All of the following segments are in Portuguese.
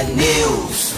T-News.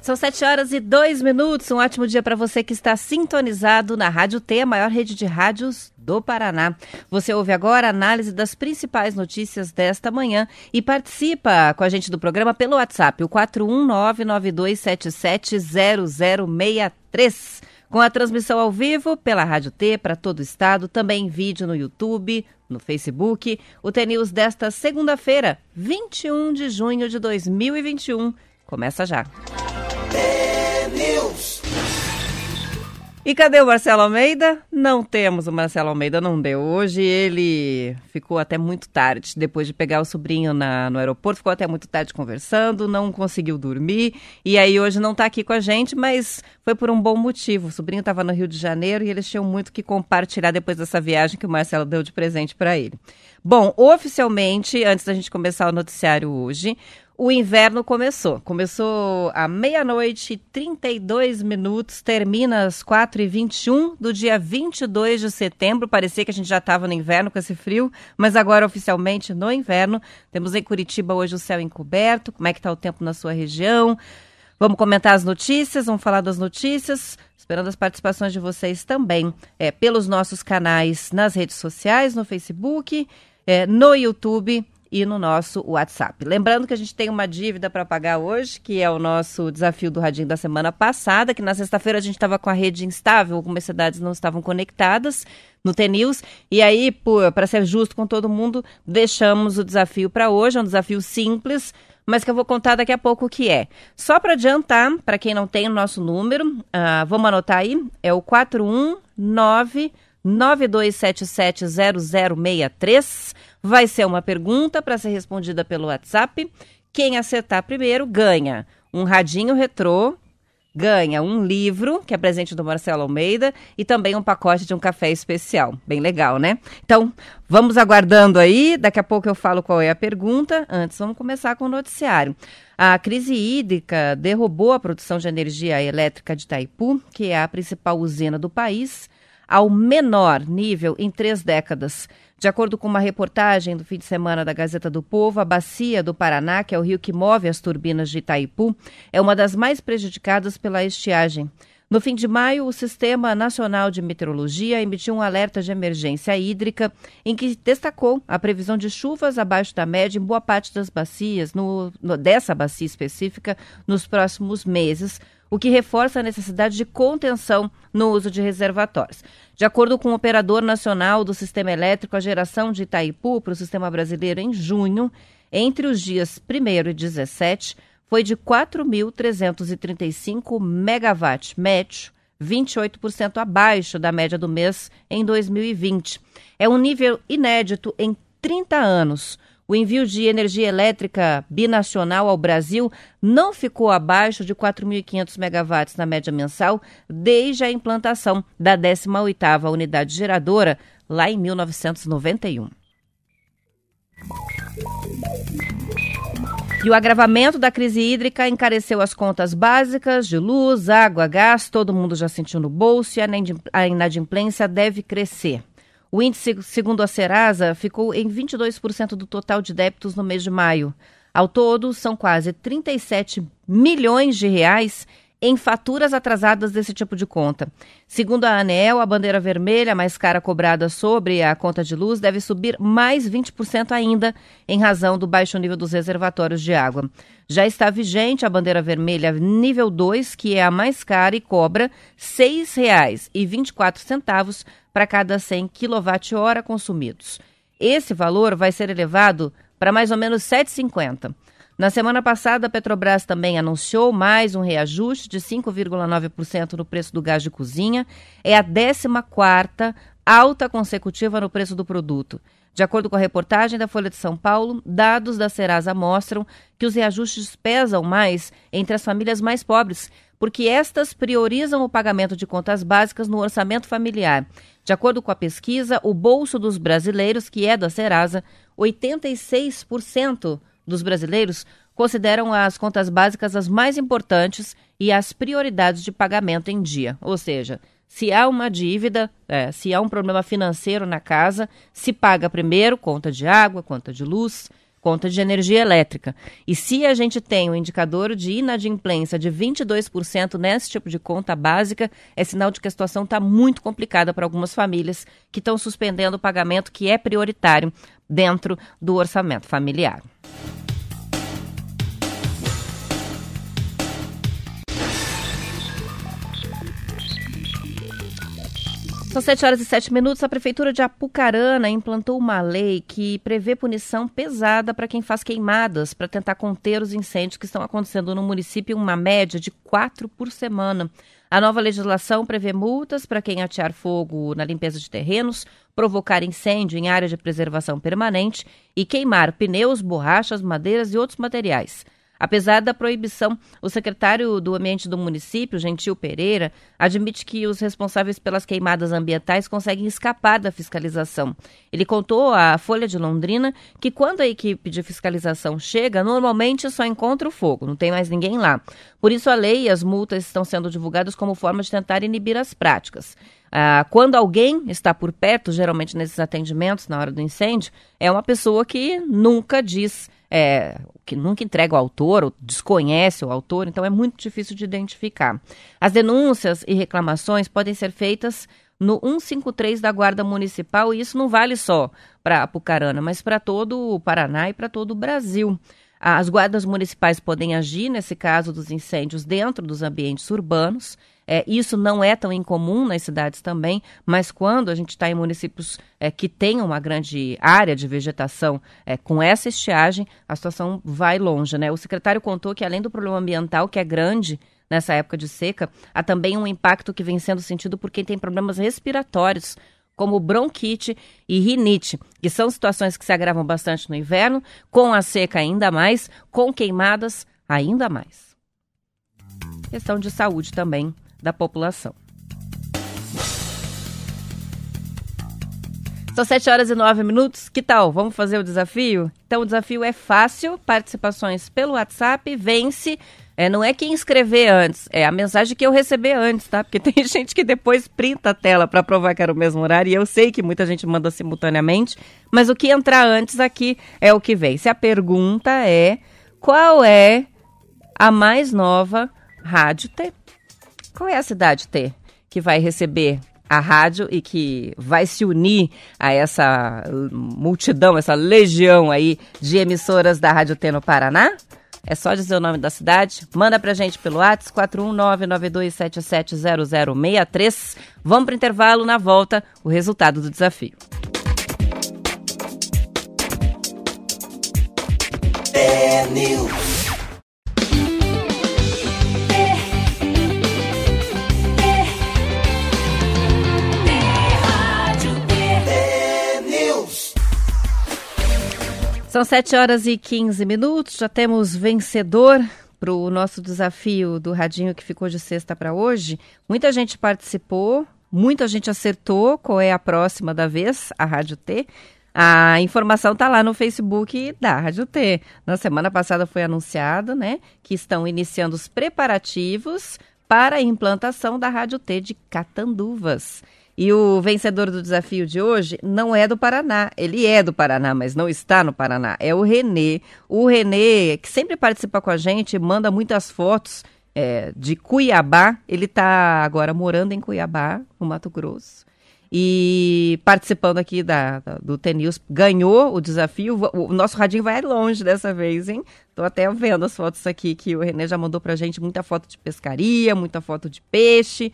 São sete horas e dois minutos. Um ótimo dia para você que está sintonizado na Rádio T, a maior rede de rádios do Paraná. Você ouve agora a análise das principais notícias desta manhã e participa com a gente do programa pelo WhatsApp, o 41992770063. Com a transmissão ao vivo pela Rádio T para todo o estado, também vídeo no YouTube, no Facebook. O T-News desta segunda-feira, 21 de junho de 2021. Começa já. T-News. E cadê o Marcelo Almeida? Não temos o Marcelo Almeida, não deu. Hoje ele ficou até muito tarde, depois de pegar o sobrinho na, no aeroporto, ficou até muito tarde conversando, não conseguiu dormir. E aí hoje não está aqui com a gente, mas foi por um bom motivo. O sobrinho estava no Rio de Janeiro e eles tinham muito que compartilhar depois dessa viagem que o Marcelo deu de presente para ele. Bom, oficialmente, antes da gente começar o noticiário hoje, o inverno começou. Começou à meia-noite e 32 minutos, termina às 4h21 do dia 22 de setembro. Parecia que a gente já estava no inverno com esse frio, mas agora oficialmente no inverno. Temos em Curitiba hoje o céu encoberto. Como é que está o tempo na sua região? Vamos comentar as notícias, vamos falar das notícias, esperando as participações de vocês também, é, pelos nossos canais nas redes sociais, no Facebook, é, no YouTube e no nosso WhatsApp. Lembrando que a gente tem uma dívida para pagar hoje, que é o nosso desafio do Radinho da semana passada, que na sexta-feira a gente estava com a rede instável, algumas cidades não estavam conectadas no TNews, e aí, para ser justo com todo mundo, deixamos o desafio para hoje, é um desafio simples, mas que eu vou contar daqui a pouco o que é. Só para adiantar, para quem não tem o nosso número, uh, vamos anotar aí, é o 419 92770063. Vai ser uma pergunta para ser respondida pelo WhatsApp. Quem acertar primeiro ganha um radinho retrô, ganha um livro, que é presente do Marcelo Almeida, e também um pacote de um café especial. Bem legal, né? Então, vamos aguardando aí. Daqui a pouco eu falo qual é a pergunta. Antes, vamos começar com o noticiário. A crise hídrica derrubou a produção de energia elétrica de Itaipu, que é a principal usina do país, ao menor nível em três décadas. De acordo com uma reportagem do fim de semana da Gazeta do Povo, a bacia do Paraná, que é o rio que move as turbinas de Itaipu, é uma das mais prejudicadas pela estiagem. No fim de maio, o Sistema Nacional de Meteorologia emitiu um alerta de emergência hídrica em que destacou a previsão de chuvas abaixo da média em boa parte das bacias, no, no, dessa bacia específica, nos próximos meses, o que reforça a necessidade de contenção no uso de reservatórios. De acordo com o operador nacional do sistema elétrico, a geração de Itaipu para o sistema brasileiro em junho, entre os dias 1 e 17, foi de 4.335 megawatts médio, 28% abaixo da média do mês em 2020. É um nível inédito em 30 anos. O envio de energia elétrica binacional ao Brasil não ficou abaixo de 4.500 megawatts na média mensal desde a implantação da 18ª unidade geradora lá em 1991. E o agravamento da crise hídrica encareceu as contas básicas de luz, água, gás, todo mundo já sentiu no bolso e a inadimplência deve crescer. O índice, segundo a Serasa, ficou em 22% do total de débitos no mês de maio. Ao todo, são quase 37 milhões de reais em faturas atrasadas desse tipo de conta. Segundo a ANEEL, a bandeira vermelha mais cara cobrada sobre a conta de luz deve subir mais 20% ainda, em razão do baixo nível dos reservatórios de água. Já está vigente a bandeira vermelha nível 2, que é a mais cara e cobra R$ 6,24 para cada 100 kWh consumidos. Esse valor vai ser elevado para mais ou menos R$ 7,50. Na semana passada, a Petrobras também anunciou mais um reajuste de 5,9% no preço do gás de cozinha. É a 14 alta consecutiva no preço do produto. De acordo com a reportagem da Folha de São Paulo, dados da Serasa mostram que os reajustes pesam mais entre as famílias mais pobres, porque estas priorizam o pagamento de contas básicas no orçamento familiar. De acordo com a pesquisa, o bolso dos brasileiros, que é da Serasa, 86% dos brasileiros consideram as contas básicas as mais importantes e as prioridades de pagamento em dia. Ou seja, se há uma dívida, é, se há um problema financeiro na casa, se paga primeiro conta de água, conta de luz, conta de energia elétrica. E se a gente tem um indicador de inadimplência de 22% nesse tipo de conta básica, é sinal de que a situação está muito complicada para algumas famílias que estão suspendendo o pagamento que é prioritário dentro do orçamento familiar. São 7 horas e 7 minutos. A Prefeitura de Apucarana implantou uma lei que prevê punição pesada para quem faz queimadas para tentar conter os incêndios que estão acontecendo no município, uma média de quatro por semana. A nova legislação prevê multas para quem atear fogo na limpeza de terrenos, provocar incêndio em área de preservação permanente e queimar pneus, borrachas, madeiras e outros materiais. Apesar da proibição, o secretário do Ambiente do município, Gentil Pereira, admite que os responsáveis pelas queimadas ambientais conseguem escapar da fiscalização. Ele contou à Folha de Londrina que quando a equipe de fiscalização chega, normalmente só encontra o fogo, não tem mais ninguém lá. Por isso, a lei e as multas estão sendo divulgadas como forma de tentar inibir as práticas. Ah, quando alguém está por perto, geralmente nesses atendimentos, na hora do incêndio, é uma pessoa que nunca diz é, que nunca entrega o autor ou desconhece o autor, então é muito difícil de identificar. As denúncias e reclamações podem ser feitas no 153 da Guarda Municipal e isso não vale só para Apucarana, mas para todo o Paraná e para todo o Brasil. As guardas municipais podem agir, nesse caso dos incêndios, dentro dos ambientes urbanos. É, isso não é tão incomum nas cidades também, mas quando a gente está em municípios é, que têm uma grande área de vegetação é, com essa estiagem, a situação vai longe. Né? O secretário contou que, além do problema ambiental, que é grande nessa época de seca, há também um impacto que vem sendo sentido por quem tem problemas respiratórios como bronquite e rinite, que são situações que se agravam bastante no inverno, com a seca ainda mais, com queimadas ainda mais. Questão de saúde também da população. São 7 horas e 9 minutos. Que tal? Vamos fazer o desafio? Então, o desafio é fácil: participações pelo WhatsApp, vence. É, não é quem escrever antes, é a mensagem que eu receber antes, tá? Porque tem gente que depois printa a tela para provar que era o mesmo horário, e eu sei que muita gente manda simultaneamente, mas o que entrar antes aqui é o que vem. Se a pergunta é: qual é a mais nova rádio? Qual é a cidade T que vai receber a rádio e que vai se unir a essa multidão, essa legião aí de emissoras da Rádio T no Paraná? É só dizer o nome da cidade. Manda pra gente pelo WhatsApp 41992770063. Vamos pro intervalo, na volta, o resultado do desafio. É São 7 horas e 15 minutos, já temos vencedor para o nosso desafio do Radinho que ficou de sexta para hoje. Muita gente participou, muita gente acertou qual é a próxima da vez, a Rádio T. A informação está lá no Facebook da Rádio T. Na semana passada foi anunciado né, que estão iniciando os preparativos para a implantação da Rádio T de Catanduvas. E o vencedor do desafio de hoje não é do Paraná. Ele é do Paraná, mas não está no Paraná. É o Renê. O Renê, que sempre participa com a gente, manda muitas fotos é, de Cuiabá. Ele está agora morando em Cuiabá, no Mato Grosso. E participando aqui da, da do TNews, ganhou o desafio. O, nosso radinho vai longe dessa vez, hein? Estou até vendo as fotos aqui que o Renê já mandou pra gente. Muita foto de pescaria, muita foto de peixe.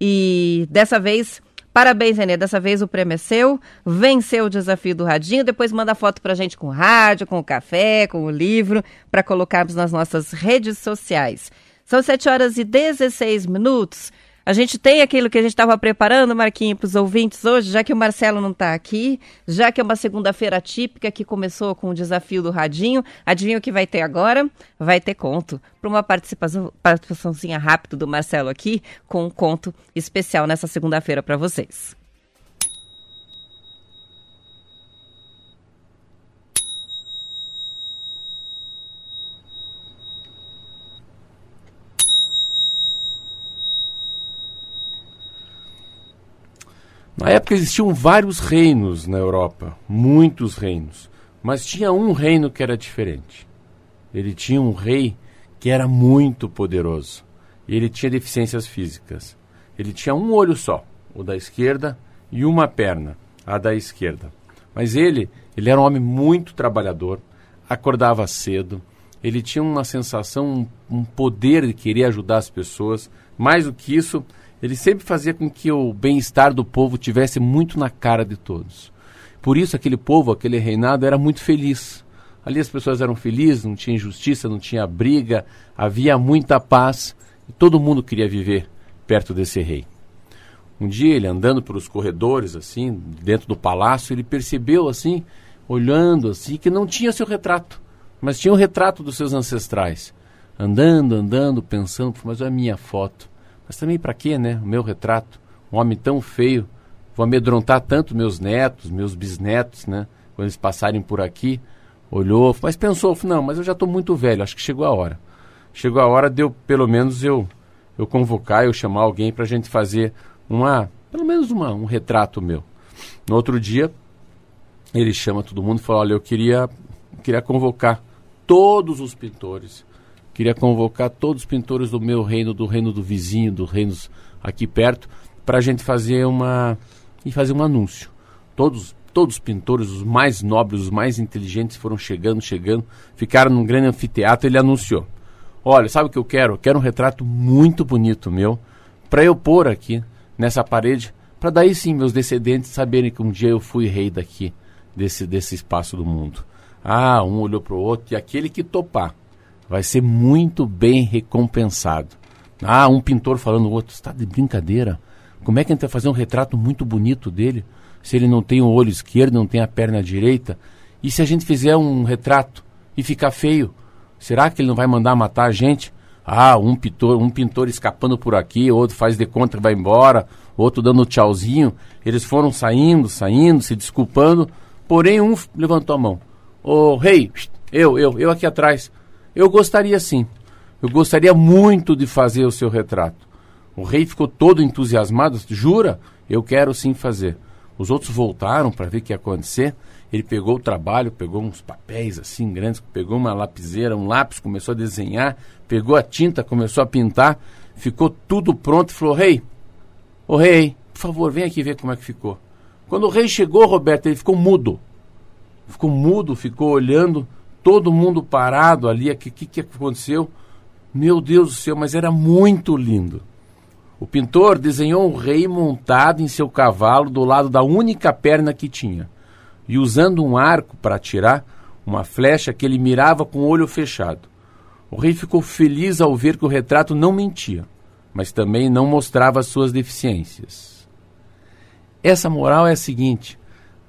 E dessa vez Parabéns, Renê. Dessa vez o prêmio é seu. Venceu o desafio do Radinho. Depois manda foto pra gente com o rádio, com o café, com o livro, para colocarmos nas nossas redes sociais. São 7 horas e 16 minutos. A gente tem aquilo que a gente estava preparando, Marquinhos, para os ouvintes hoje, já que o Marcelo não está aqui, já que é uma segunda-feira típica que começou com o desafio do Radinho. Adivinha o que vai ter agora? Vai ter conto. Para uma participação, participaçãozinha rápida do Marcelo aqui, com um conto especial nessa segunda-feira para vocês. Na época existiam vários reinos na Europa, muitos reinos, mas tinha um reino que era diferente. Ele tinha um rei que era muito poderoso e ele tinha deficiências físicas. Ele tinha um olho só, o da esquerda, e uma perna, a da esquerda. Mas ele, ele era um homem muito trabalhador, acordava cedo, ele tinha uma sensação, um, um poder de querer ajudar as pessoas. Mais do que isso, ele sempre fazia com que o bem-estar do povo tivesse muito na cara de todos. Por isso aquele povo, aquele reinado era muito feliz. Ali as pessoas eram felizes, não tinha injustiça, não tinha briga, havia muita paz e todo mundo queria viver perto desse rei. Um dia ele andando pelos corredores assim, dentro do palácio, ele percebeu assim, olhando assim, que não tinha seu retrato, mas tinha o retrato dos seus ancestrais. Andando, andando, pensando, mas a minha foto. Mas também para quê, né? O meu retrato, um homem tão feio, vou amedrontar tanto meus netos, meus bisnetos, né? Quando eles passarem por aqui, olhou, mas pensou, não, mas eu já estou muito velho, acho que chegou a hora. Chegou a hora de eu, pelo menos eu, eu convocar, eu chamar alguém para a gente fazer uma, pelo menos uma, um retrato meu. No outro dia, ele chama todo mundo e fala, olha, eu queria, queria convocar todos os pintores Queria convocar todos os pintores do meu reino, do reino do vizinho, dos reinos aqui perto, para a gente fazer uma e fazer um anúncio. Todos todos os pintores, os mais nobres, os mais inteligentes foram chegando, chegando, ficaram num grande anfiteatro. Ele anunciou: Olha, sabe o que eu quero? Quero um retrato muito bonito meu para eu pôr aqui nessa parede, para daí sim meus descendentes saberem que um dia eu fui rei daqui, desse, desse espaço do mundo. Ah, um olhou para o outro e aquele que topar vai ser muito bem recompensado. Ah, um pintor falando, o outro, está de brincadeira. Como é que a gente vai fazer um retrato muito bonito dele se ele não tem o olho esquerdo, não tem a perna direita? E se a gente fizer um retrato e ficar feio, será que ele não vai mandar matar a gente? Ah, um pintor, um pintor escapando por aqui, outro faz de conta e vai embora, outro dando tchauzinho. Eles foram saindo, saindo, se desculpando, porém um levantou a mão. Ô, oh, rei, eu, eu, eu aqui atrás. Eu gostaria sim. Eu gostaria muito de fazer o seu retrato. O rei ficou todo entusiasmado. Jura? Eu quero sim fazer. Os outros voltaram para ver o que ia acontecer. Ele pegou o trabalho, pegou uns papéis assim grandes, pegou uma lapiseira, um lápis, começou a desenhar, pegou a tinta, começou a pintar, ficou tudo pronto e falou: Rei, ô rei, por favor, vem aqui ver como é que ficou. Quando o rei chegou, Roberto, ele ficou mudo. Ficou mudo, ficou olhando todo mundo parado ali, o que, que, aconteceu? Meu Deus do céu, mas era muito lindo. O pintor desenhou um rei montado em seu cavalo do lado da única perna que tinha, e usando um arco para atirar, uma flecha que ele mirava com o olho fechado. O rei ficou feliz ao ver que o retrato não mentia, mas também não mostrava suas deficiências. Essa moral é a seguinte: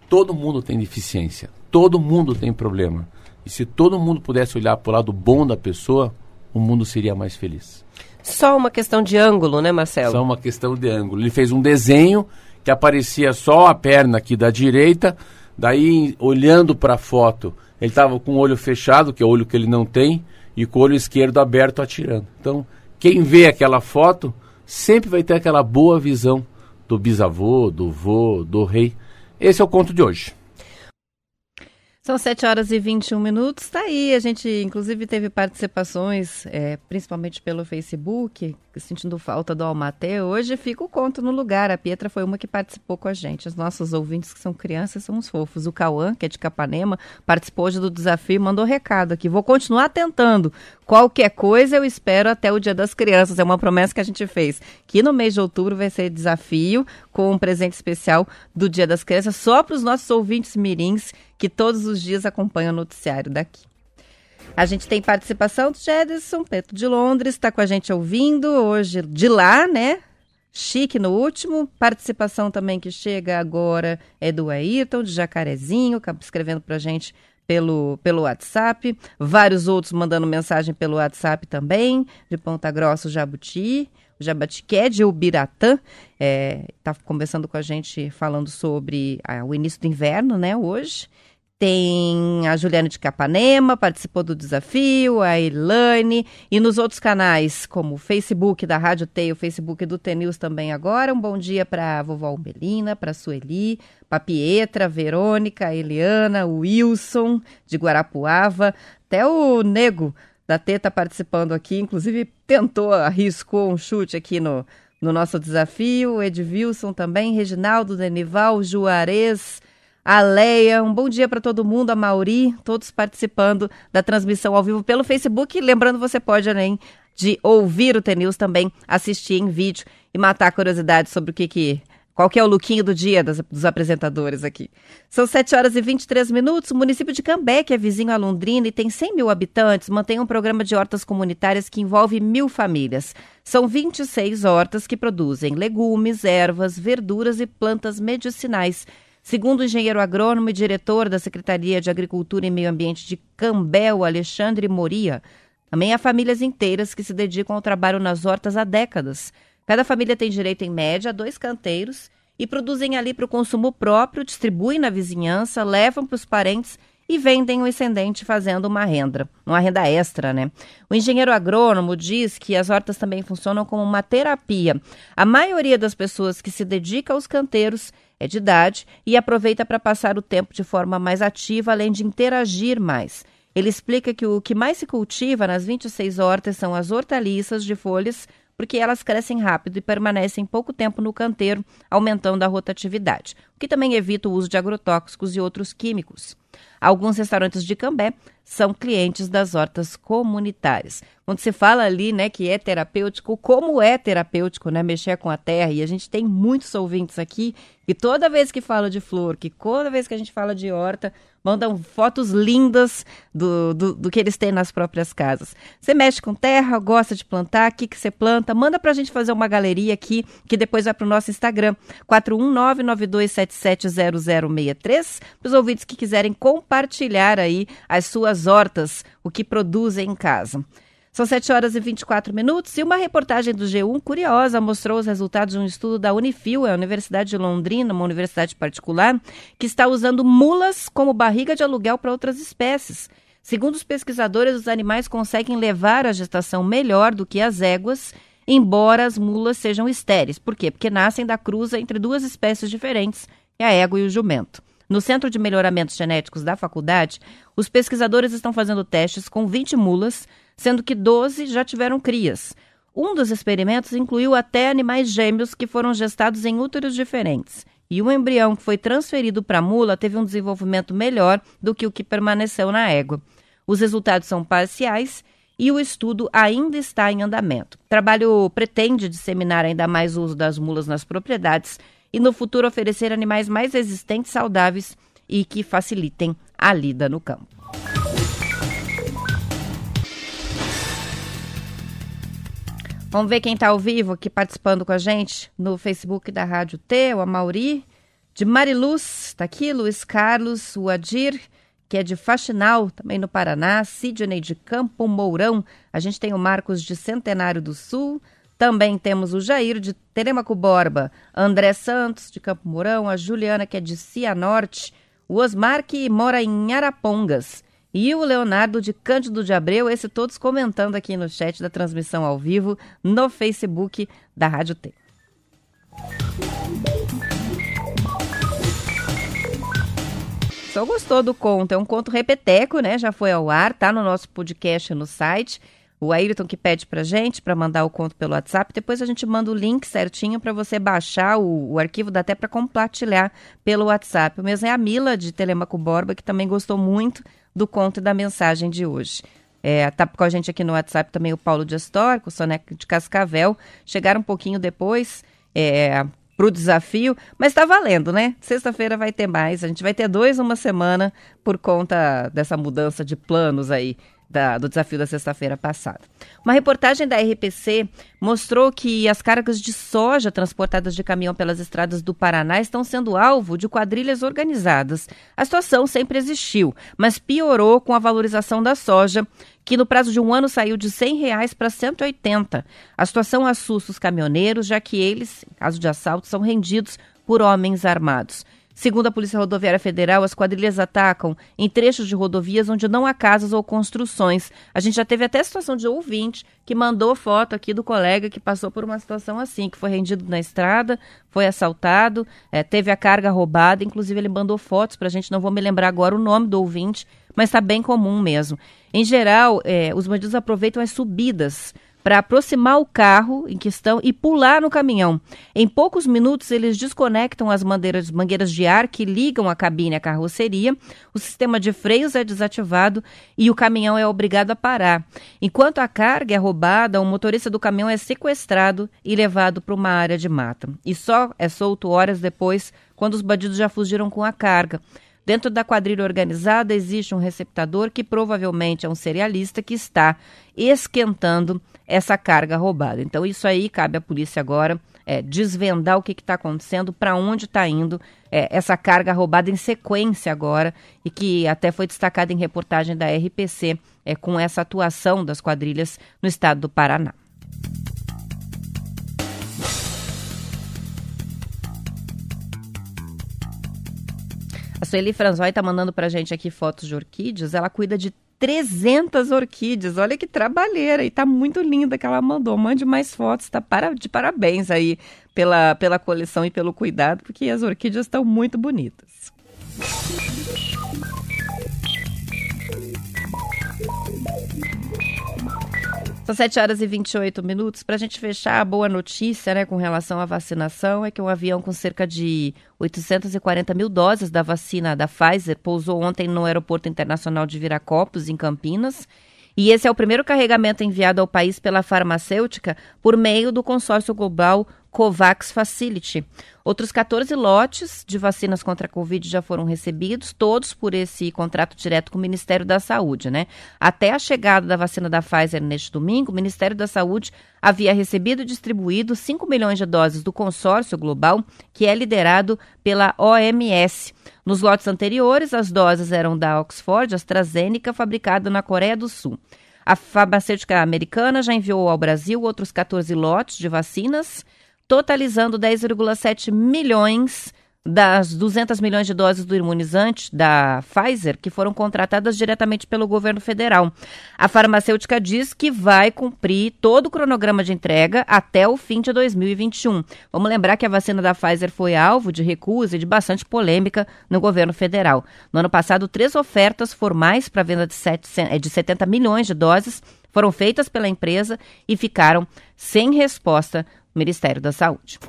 todo mundo tem deficiência, todo mundo tem problema. E se todo mundo pudesse olhar para o lado bom da pessoa, o mundo seria mais feliz. Só uma questão de ângulo, né, Marcelo? Só uma questão de ângulo. Ele fez um desenho que aparecia só a perna aqui da direita, daí olhando para a foto, ele estava com o olho fechado, que é o olho que ele não tem, e com o olho esquerdo aberto atirando. Então, quem vê aquela foto sempre vai ter aquela boa visão do bisavô, do vô, do rei. Esse é o conto de hoje. São 7 horas e 21 minutos. Está aí. A gente, inclusive, teve participações, é, principalmente pelo Facebook, sentindo falta do Almaté. Hoje fica o conto no lugar. A Pietra foi uma que participou com a gente. Os nossos ouvintes que são crianças são os fofos. O Cauã, que é de Capanema, participou hoje do desafio e mandou recado aqui. Vou continuar tentando. Qualquer coisa eu espero até o Dia das Crianças. É uma promessa que a gente fez. Que no mês de outubro vai ser desafio com um presente especial do Dia das Crianças só para os nossos ouvintes mirins que todos os dias acompanham o noticiário daqui. A gente tem participação do Jedson Peto de Londres, está com a gente ouvindo hoje de lá, né? Chique no último. Participação também que chega agora é do Ayrton, de Jacarezinho, escrevendo para a gente pelo, pelo WhatsApp. Vários outros mandando mensagem pelo WhatsApp também, de Ponta Grossa, Jabuti. Jabatiqué de Ubiratã está é, tá conversando com a gente, falando sobre ah, o início do inverno, né, hoje. Tem a Juliana de Capanema, participou do desafio, a Elane, e nos outros canais, como o Facebook da Rádio T o Facebook do T-News também agora. Um bom dia para a vovó Umbelina, para a Sueli, para Pietra, Verônica, a Eliana, o Wilson de Guarapuava, até o Nego da T está participando aqui, inclusive tentou, arriscou um chute aqui no, no nosso desafio. Edvilson também, Reginaldo, Denival, Juarez, a Leia, um bom dia para todo mundo, a Mauri, todos participando da transmissão ao vivo pelo Facebook. Lembrando, você pode, além de ouvir o TNews, também assistir em vídeo e matar a curiosidade sobre o que, que qual que é o lookinho do dia das, dos apresentadores aqui? São 7 horas e 23 minutos. O município de Cambé, que é vizinho a Londrina e tem 100 mil habitantes, mantém um programa de hortas comunitárias que envolve mil famílias. São 26 hortas que produzem legumes, ervas, verduras e plantas medicinais Segundo o engenheiro agrônomo e diretor da Secretaria de Agricultura e Meio Ambiente de Cambé, o Alexandre Moria, também há famílias inteiras que se dedicam ao trabalho nas hortas há décadas. Cada família tem direito, em média, a dois canteiros e produzem ali para o consumo próprio, distribuem na vizinhança, levam para os parentes e vendem o excedente fazendo uma renda, uma renda extra, né? O engenheiro agrônomo diz que as hortas também funcionam como uma terapia. A maioria das pessoas que se dedica aos canteiros é de idade e aproveita para passar o tempo de forma mais ativa, além de interagir mais. Ele explica que o que mais se cultiva nas 26 hortas são as hortaliças de folhas, porque elas crescem rápido e permanecem pouco tempo no canteiro, aumentando a rotatividade, o que também evita o uso de agrotóxicos e outros químicos. Alguns restaurantes de Cambé são clientes das hortas comunitárias. Quando se fala ali, né, que é terapêutico, como é terapêutico, né, mexer com a terra, e a gente tem muitos ouvintes aqui que toda vez que fala de flor, que toda vez que a gente fala de horta, mandam fotos lindas do, do, do, que eles têm nas próprias casas. Você mexe com terra, gosta de plantar, o que, que você planta? Manda para a gente fazer uma galeria aqui, que depois vai para o nosso Instagram, 41992770063, para os ouvintes que quiserem compartilhar aí as suas hortas, o que produzem em casa. São 7 horas e 24 minutos e uma reportagem do G1 curiosa mostrou os resultados de um estudo da Unifil, a Universidade de Londrina, uma universidade particular, que está usando mulas como barriga de aluguel para outras espécies. Segundo os pesquisadores, os animais conseguem levar a gestação melhor do que as éguas, embora as mulas sejam estéreis. Por quê? Porque nascem da cruza entre duas espécies diferentes, a égua e o jumento. No Centro de Melhoramentos Genéticos da faculdade, os pesquisadores estão fazendo testes com 20 mulas sendo que 12 já tiveram crias. Um dos experimentos incluiu até animais gêmeos que foram gestados em úteros diferentes. E o embrião que foi transferido para a mula teve um desenvolvimento melhor do que o que permaneceu na égua. Os resultados são parciais e o estudo ainda está em andamento. O trabalho pretende disseminar ainda mais o uso das mulas nas propriedades e no futuro oferecer animais mais resistentes, saudáveis e que facilitem a lida no campo. Vamos ver quem está ao vivo aqui participando com a gente no Facebook da Rádio T, o Amauri, de Mariluz, está aqui, Luiz Carlos, o Adir, que é de Faxinal, também no Paraná, Sidney de Campo Mourão, a gente tem o Marcos de Centenário do Sul, também temos o Jair de Telemaco Borba, André Santos de Campo Mourão, a Juliana que é de Cianorte, o Osmar que mora em Arapongas, e o Leonardo de Cândido de Abreu, esse todos comentando aqui no chat da transmissão ao vivo no Facebook da Rádio T. pessoal gostou do conto. É um conto repeteco, né? Já foi ao ar, tá no nosso podcast no site. O Ayrton que pede pra gente para mandar o conto pelo WhatsApp. Depois a gente manda o link certinho para você baixar o, o, arquivo, dá até para compartilhar pelo WhatsApp. O mesmo é a Mila de Telemaco Borba, que também gostou muito do conto e da mensagem de hoje. É, tá com a gente aqui no WhatsApp também o Paulo de Astor, o Soneca de Cascavel. Chegaram um pouquinho depois. É, para o desafio, mas está valendo, né? Sexta-feira vai ter mais. A gente vai ter dois uma semana por conta dessa mudança de planos aí da, do desafio da sexta-feira passada. Uma reportagem da RPC mostrou que as cargas de soja transportadas de caminhão pelas estradas do Paraná estão sendo alvo de quadrilhas organizadas. A situação sempre existiu, mas piorou com a valorização da soja, que no prazo de um ano saiu de 100 reais para 180. A situação assusta os caminhoneiros, já que eles, em caso de assalto, são rendidos por homens armados. Segundo a Polícia Rodoviária Federal, as quadrilhas atacam em trechos de rodovias onde não há casas ou construções. A gente já teve até a situação de ouvinte que mandou foto aqui do colega que passou por uma situação assim, que foi rendido na estrada, foi assaltado, é, teve a carga roubada, inclusive ele mandou fotos para a gente, não vou me lembrar agora o nome do ouvinte, mas está bem comum mesmo. Em geral, é, os bandidos aproveitam as subidas para aproximar o carro em questão e pular no caminhão. Em poucos minutos, eles desconectam as mangueiras, mangueiras de ar que ligam a cabine à carroceria, o sistema de freios é desativado e o caminhão é obrigado a parar. Enquanto a carga é roubada, o motorista do caminhão é sequestrado e levado para uma área de mata. E só é solto horas depois, quando os bandidos já fugiram com a carga. Dentro da quadrilha organizada existe um receptador que provavelmente é um serialista que está esquentando essa carga roubada. Então, isso aí cabe à polícia agora é, desvendar o que está acontecendo, para onde está indo é, essa carga roubada em sequência agora, e que até foi destacada em reportagem da RPC é, com essa atuação das quadrilhas no estado do Paraná. Sueli Franzói está mandando para gente aqui fotos de orquídeas. Ela cuida de 300 orquídeas. Olha que trabalheira. E tá muito linda que ela mandou. Mande mais fotos. Tá para, de parabéns aí pela, pela coleção e pelo cuidado, porque as orquídeas estão muito bonitas. São 7 horas e 28 minutos. Para a gente fechar, a boa notícia né, com relação à vacinação é que um avião com cerca de 840 mil doses da vacina da Pfizer pousou ontem no Aeroporto Internacional de Viracopos, em Campinas. E esse é o primeiro carregamento enviado ao país pela farmacêutica por meio do consórcio global COVAX Facility. Outros 14 lotes de vacinas contra a Covid já foram recebidos, todos por esse contrato direto com o Ministério da Saúde, né? Até a chegada da vacina da Pfizer neste domingo, o Ministério da Saúde havia recebido e distribuído 5 milhões de doses do consórcio global, que é liderado pela OMS. Nos lotes anteriores, as doses eram da Oxford AstraZeneca, fabricada na Coreia do Sul. A farmacêutica americana já enviou ao Brasil outros 14 lotes de vacinas totalizando 10,7 milhões das 200 milhões de doses do imunizante da Pfizer que foram contratadas diretamente pelo governo federal. A farmacêutica diz que vai cumprir todo o cronograma de entrega até o fim de 2021. Vamos lembrar que a vacina da Pfizer foi alvo de recusa e de bastante polêmica no governo federal. No ano passado, três ofertas formais para venda de, 7, de 70 milhões de doses foram feitas pela empresa e ficaram sem resposta Ministério da Saúde.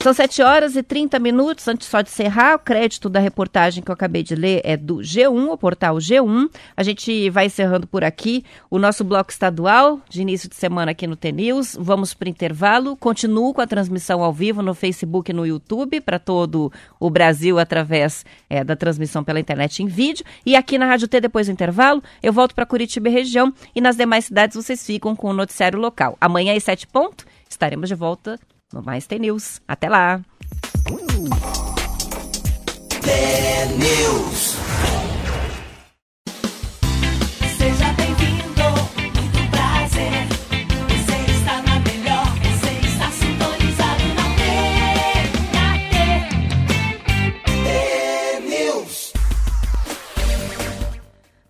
São 7 horas e 30 minutos. Antes só de encerrar, o crédito da reportagem que eu acabei de ler é do G1, o portal G1. A gente vai encerrando por aqui o nosso bloco estadual de início de semana aqui no TNews. Vamos para o intervalo. Continuo com a transmissão ao vivo no Facebook e no YouTube para todo o Brasil através é, da transmissão pela internet em vídeo. E aqui na Rádio T, depois do intervalo, eu volto para Curitiba e região. E nas demais cidades vocês ficam com o noticiário local. Amanhã às 7 pontos estaremos de volta no Mais T News. Até lá! News.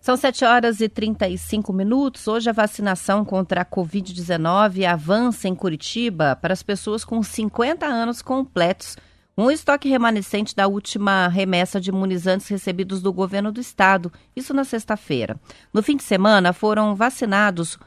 São 7 horas e 35 minutos. Hoje a vacinação contra a Covid-19 avança em Curitiba para as pessoas com 50 anos completos. um estoque remanescente da última remessa de imunizantes recebidos do governo do estado, isso na sexta-feira. No fim de semana foram vacinados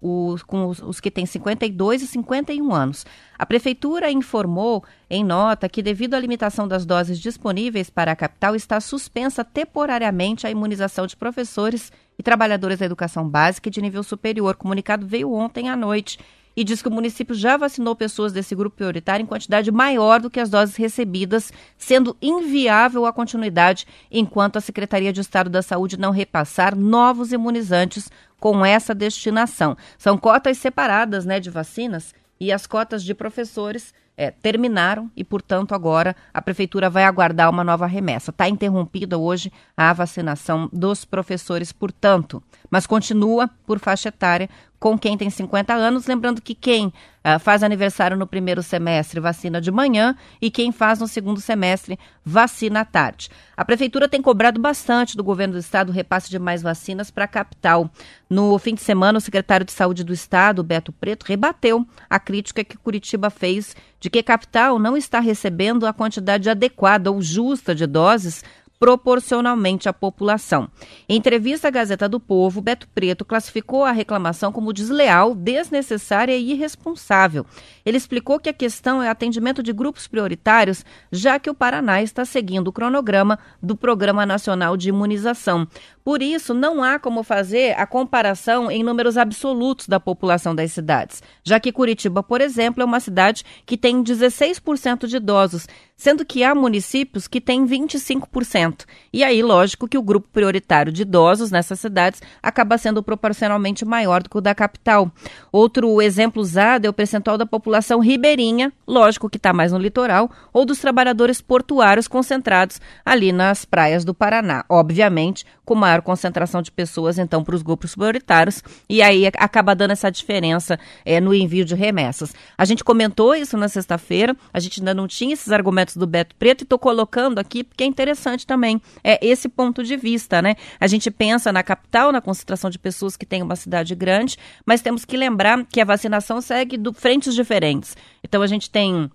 os, com os, os, que têm 52 e 51 anos. A Prefeitura informou em nota que, devido à limitação das doses disponíveis para a capital, está suspensa temporariamente a imunização de professores e trabalhadores da educação básica e de nível superior. O comunicado veio ontem à noite e diz que o município já vacinou pessoas desse grupo prioritário em quantidade maior do que as doses recebidas, sendo inviável a continuidade enquanto a Secretaria de Estado da Saúde não repassar novos imunizantes com essa destinação. São cotas separadas né, de vacinas e as cotas de professores é, terminaram e, portanto, agora a prefeitura vai aguardar uma nova remessa. Está interrompida hoje a vacinação dos professores, portanto, mas continua por faixa etária com quem tem 50 anos. Lembrando que quem uh, faz aniversário no primeiro semestre vacina de manhã e quem faz no segundo semestre vacina à tarde. A prefeitura tem cobrado bastante do governo do estado o repasse de mais vacinas para a capital. No fim de semana, o secretário de Saúde do estado, Beto Preto, rebateu a crítica que Curitiba fez de que a capital não está recebendo a quantidade adequada ou justa de doses proporcionalmente à população. Em entrevista à Gazeta do Povo, Beto Preto classificou a reclamação como desleal, desnecessária e irresponsável. Ele explicou que a questão é atendimento de grupos prioritários, já que o Paraná está seguindo o cronograma do Programa Nacional de Imunização. Por isso, não há como fazer a comparação em números absolutos da população das cidades, já que Curitiba, por exemplo, é uma cidade que tem 16% de idosos, sendo que há municípios que têm 25%. E aí, lógico que o grupo prioritário de idosos nessas cidades acaba sendo proporcionalmente maior do que o da capital. Outro exemplo usado é o percentual da população ribeirinha, lógico que está mais no litoral, ou dos trabalhadores portuários concentrados ali nas praias do Paraná. Obviamente, com maior concentração de pessoas, então, para os grupos prioritários, e aí acaba dando essa diferença é, no envio de remessas. A gente comentou isso na sexta-feira, a gente ainda não tinha esses argumentos do Beto Preto e estou colocando aqui porque é interessante também é esse ponto de vista, né? A gente pensa na capital, na concentração de pessoas que tem uma cidade grande, mas temos que lembrar que a vacinação segue do frentes diferentes. Então a gente tem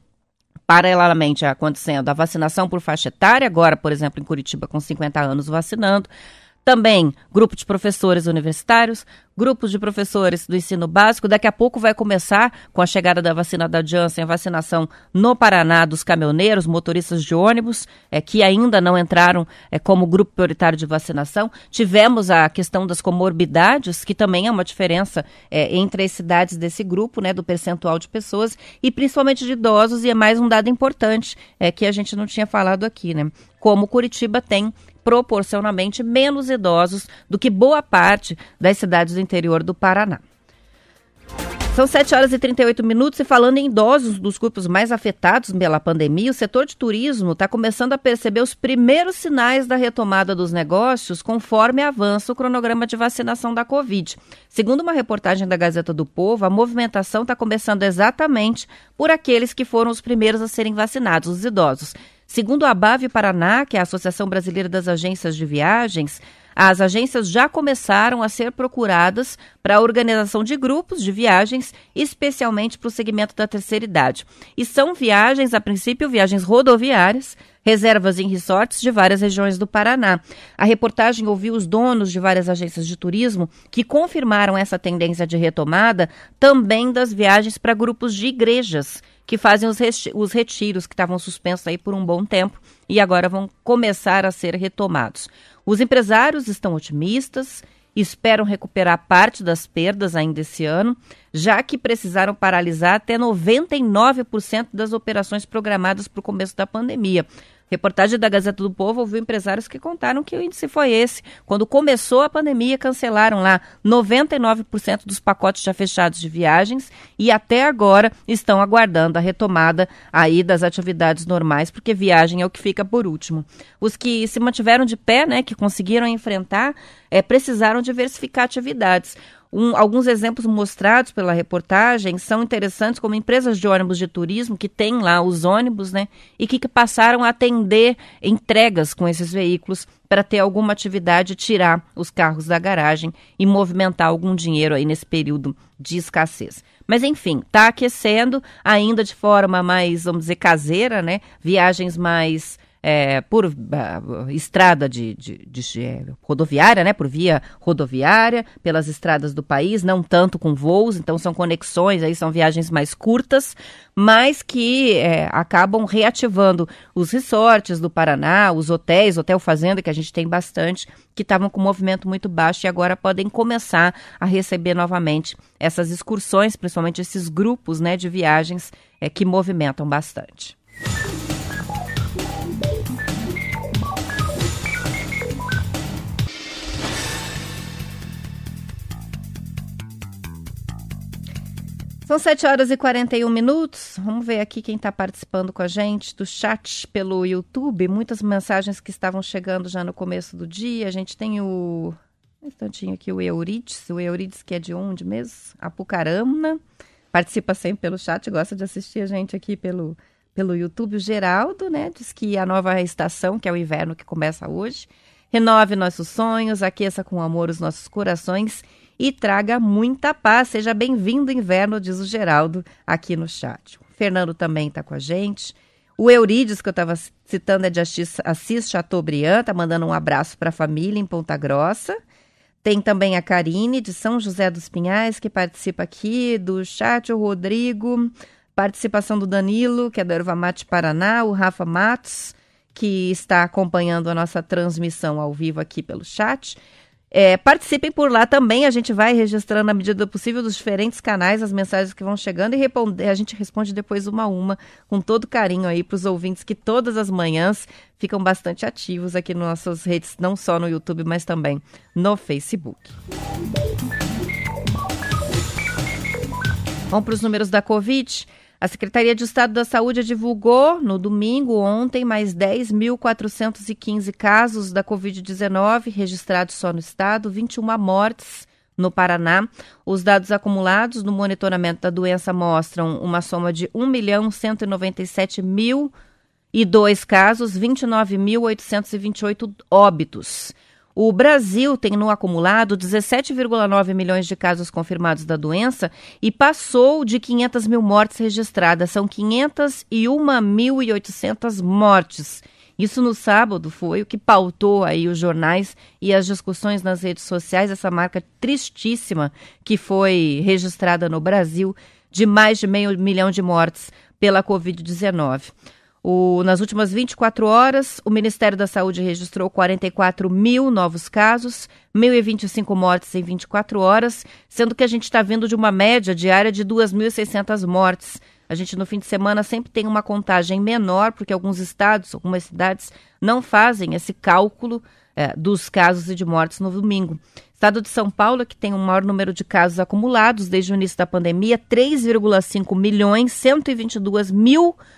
paralelamente acontecendo a vacinação por faixa etária, agora, por exemplo, em Curitiba, com 50 anos vacinando. Também grupo de professores universitários, grupos de professores do ensino básico. Daqui a pouco vai começar, com a chegada da vacina da Janssen, a vacinação no Paraná dos caminhoneiros, motoristas de ônibus, é, que ainda não entraram é, como grupo prioritário de vacinação. Tivemos a questão das comorbidades, que também é uma diferença é, entre as cidades desse grupo, né, do percentual de pessoas, e principalmente de idosos, e é mais um dado importante é, que a gente não tinha falado aqui, né? Como Curitiba tem proporcionalmente menos idosos do que boa parte das cidades do interior do Paraná. São 7 horas e 38 minutos e falando em idosos dos grupos mais afetados pela pandemia, o setor de turismo está começando a perceber os primeiros sinais da retomada dos negócios conforme avança o cronograma de vacinação da Covid. Segundo uma reportagem da Gazeta do Povo, a movimentação está começando exatamente por aqueles que foram os primeiros a serem vacinados, os idosos. Segundo a Bave Paraná, que é a Associação Brasileira das Agências de Viagens, as agências já começaram a ser procuradas para a organização de grupos de viagens, especialmente para o segmento da terceira idade. E são viagens, a princípio, viagens rodoviárias, reservas em resorts de várias regiões do Paraná. A reportagem ouviu os donos de várias agências de turismo que confirmaram essa tendência de retomada também das viagens para grupos de igrejas que fazem os, os retiros que estavam suspensos aí por um bom tempo e agora vão começar a ser retomados. Os empresários estão otimistas, esperam recuperar parte das perdas ainda esse ano, já que precisaram paralisar até 99% das operações programadas para o começo da pandemia. Reportagem da Gazeta do Povo ouviu empresários que contaram que o índice foi esse. Quando começou a pandemia, cancelaram lá 99% dos pacotes já fechados de viagens e até agora estão aguardando a retomada aí das atividades normais, porque viagem é o que fica por último. Os que se mantiveram de pé, né, que conseguiram enfrentar, é, precisaram diversificar atividades. Um, alguns exemplos mostrados pela reportagem são interessantes, como empresas de ônibus de turismo que têm lá os ônibus, né, e que, que passaram a atender entregas com esses veículos para ter alguma atividade, tirar os carros da garagem e movimentar algum dinheiro aí nesse período de escassez. Mas enfim, está aquecendo ainda de forma mais, vamos dizer, caseira, né? Viagens mais é, por uh, estrada de, de, de, de, é, rodoviária, né, por via rodoviária, pelas estradas do país, não tanto com voos, então são conexões, aí são viagens mais curtas, mas que é, acabam reativando os resorts do Paraná, os hotéis, Hotel Fazenda, que a gente tem bastante, que estavam com movimento muito baixo e agora podem começar a receber novamente essas excursões, principalmente esses grupos né, de viagens é, que movimentam bastante. São 7 horas e 41 minutos. Vamos ver aqui quem está participando com a gente do chat pelo YouTube. Muitas mensagens que estavam chegando já no começo do dia. A gente tem o. Um instantinho aqui, o Eurides. O Eurides, que é de onde mesmo? Apucarana. Participa sempre pelo chat, gosta de assistir a gente aqui pelo, pelo YouTube. O Geraldo, né? Diz que a nova estação, que é o inverno que começa hoje. Renove nossos sonhos, aqueça com amor os nossos corações e traga muita paz. Seja bem-vindo, inverno, diz o Geraldo aqui no chat. Fernando também está com a gente. O Eurides, que eu estava citando, é de Assis, Assis Chateaubriand, está mandando um abraço para a família em Ponta Grossa. Tem também a Karine, de São José dos Pinhais, que participa aqui do chat, o Rodrigo, participação do Danilo, que é da Erva Mate Paraná, o Rafa Matos, que está acompanhando a nossa transmissão ao vivo aqui pelo chat. É, participem por lá também, a gente vai registrando na medida do possível dos diferentes canais as mensagens que vão chegando e a gente responde depois uma a uma, com todo carinho aí para os ouvintes que todas as manhãs ficam bastante ativos aqui nas nossas redes, não só no YouTube, mas também no Facebook. Vamos para os números da Covid. A Secretaria de Estado da Saúde divulgou no domingo, ontem, mais 10.415 casos da Covid-19 registrados só no estado, 21 mortes no Paraná. Os dados acumulados no monitoramento da doença mostram uma soma de 1 milhão 197 mil e dois casos, 29.828 óbitos. O Brasil tem no acumulado 17,9 milhões de casos confirmados da doença e passou de 500 mil mortes registradas. São 501.800 mortes. Isso no sábado foi o que pautou aí os jornais e as discussões nas redes sociais, essa marca tristíssima que foi registrada no Brasil de mais de meio milhão de mortes pela Covid-19. O, nas últimas 24 horas, o Ministério da Saúde registrou 44 mil novos casos, 1.025 mortes em 24 horas, sendo que a gente está vindo de uma média diária de 2.600 mortes. A gente, no fim de semana, sempre tem uma contagem menor, porque alguns estados, algumas cidades, não fazem esse cálculo é, dos casos e de mortes no domingo. Estado de São Paulo, que tem o maior número de casos acumulados desde o início da pandemia, 3,5 milhões, 122 mil mortes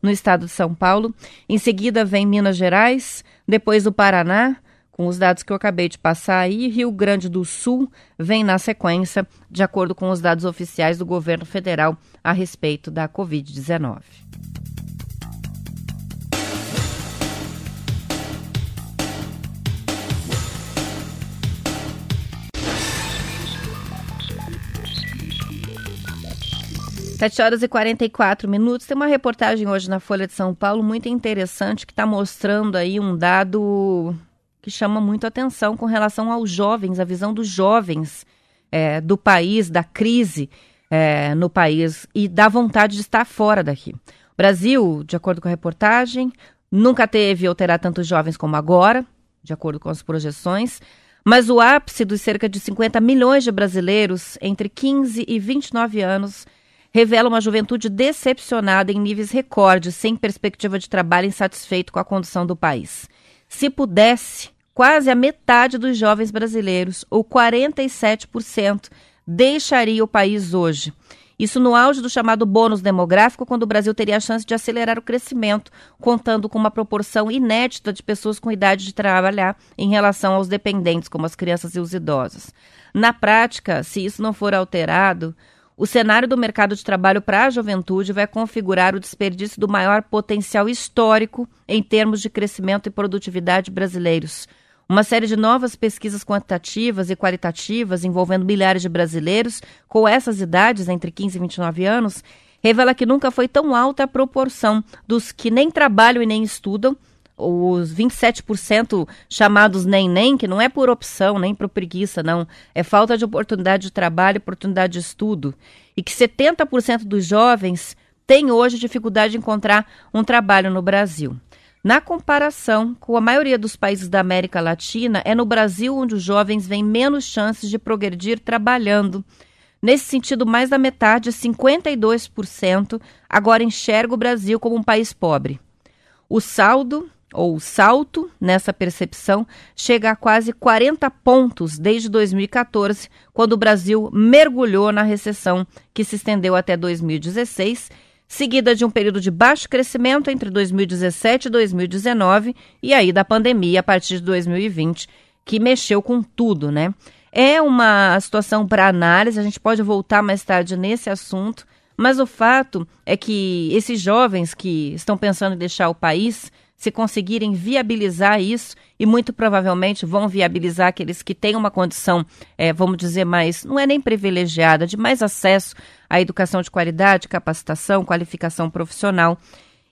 no estado de São Paulo. Em seguida vem Minas Gerais, depois o Paraná, com os dados que eu acabei de passar aí, Rio Grande do Sul vem na sequência, de acordo com os dados oficiais do governo federal a respeito da Covid-19. 7 horas e 44 minutos. Tem uma reportagem hoje na Folha de São Paulo muito interessante que está mostrando aí um dado que chama muito atenção com relação aos jovens, a visão dos jovens é, do país, da crise é, no país e da vontade de estar fora daqui. O Brasil, de acordo com a reportagem, nunca teve ou terá tantos jovens como agora, de acordo com as projeções. Mas o ápice dos cerca de 50 milhões de brasileiros entre 15 e 29 anos revela uma juventude decepcionada em níveis recordes, sem perspectiva de trabalho insatisfeito com a condução do país. Se pudesse, quase a metade dos jovens brasileiros, ou 47%, deixaria o país hoje. Isso no auge do chamado bônus demográfico, quando o Brasil teria a chance de acelerar o crescimento, contando com uma proporção inédita de pessoas com idade de trabalhar em relação aos dependentes, como as crianças e os idosos. Na prática, se isso não for alterado, o cenário do mercado de trabalho para a juventude vai configurar o desperdício do maior potencial histórico em termos de crescimento e produtividade brasileiros. Uma série de novas pesquisas quantitativas e qualitativas envolvendo milhares de brasileiros com essas idades, entre 15 e 29 anos, revela que nunca foi tão alta a proporção dos que nem trabalham e nem estudam os 27% chamados nem-nem, que não é por opção, nem por preguiça, não. É falta de oportunidade de trabalho, oportunidade de estudo. E que 70% dos jovens têm hoje dificuldade de encontrar um trabalho no Brasil. Na comparação com a maioria dos países da América Latina, é no Brasil onde os jovens têm menos chances de progredir trabalhando. Nesse sentido, mais da metade, 52%, agora enxerga o Brasil como um país pobre. O saldo ou salto nessa percepção chega a quase 40 pontos desde 2014, quando o Brasil mergulhou na recessão que se estendeu até 2016, seguida de um período de baixo crescimento entre 2017 e 2019 e aí da pandemia a partir de 2020, que mexeu com tudo, né? É uma situação para análise, a gente pode voltar mais tarde nesse assunto, mas o fato é que esses jovens que estão pensando em deixar o país se conseguirem viabilizar isso, e muito provavelmente vão viabilizar aqueles que têm uma condição, é, vamos dizer, mais, não é nem privilegiada, de mais acesso à educação de qualidade, capacitação, qualificação profissional.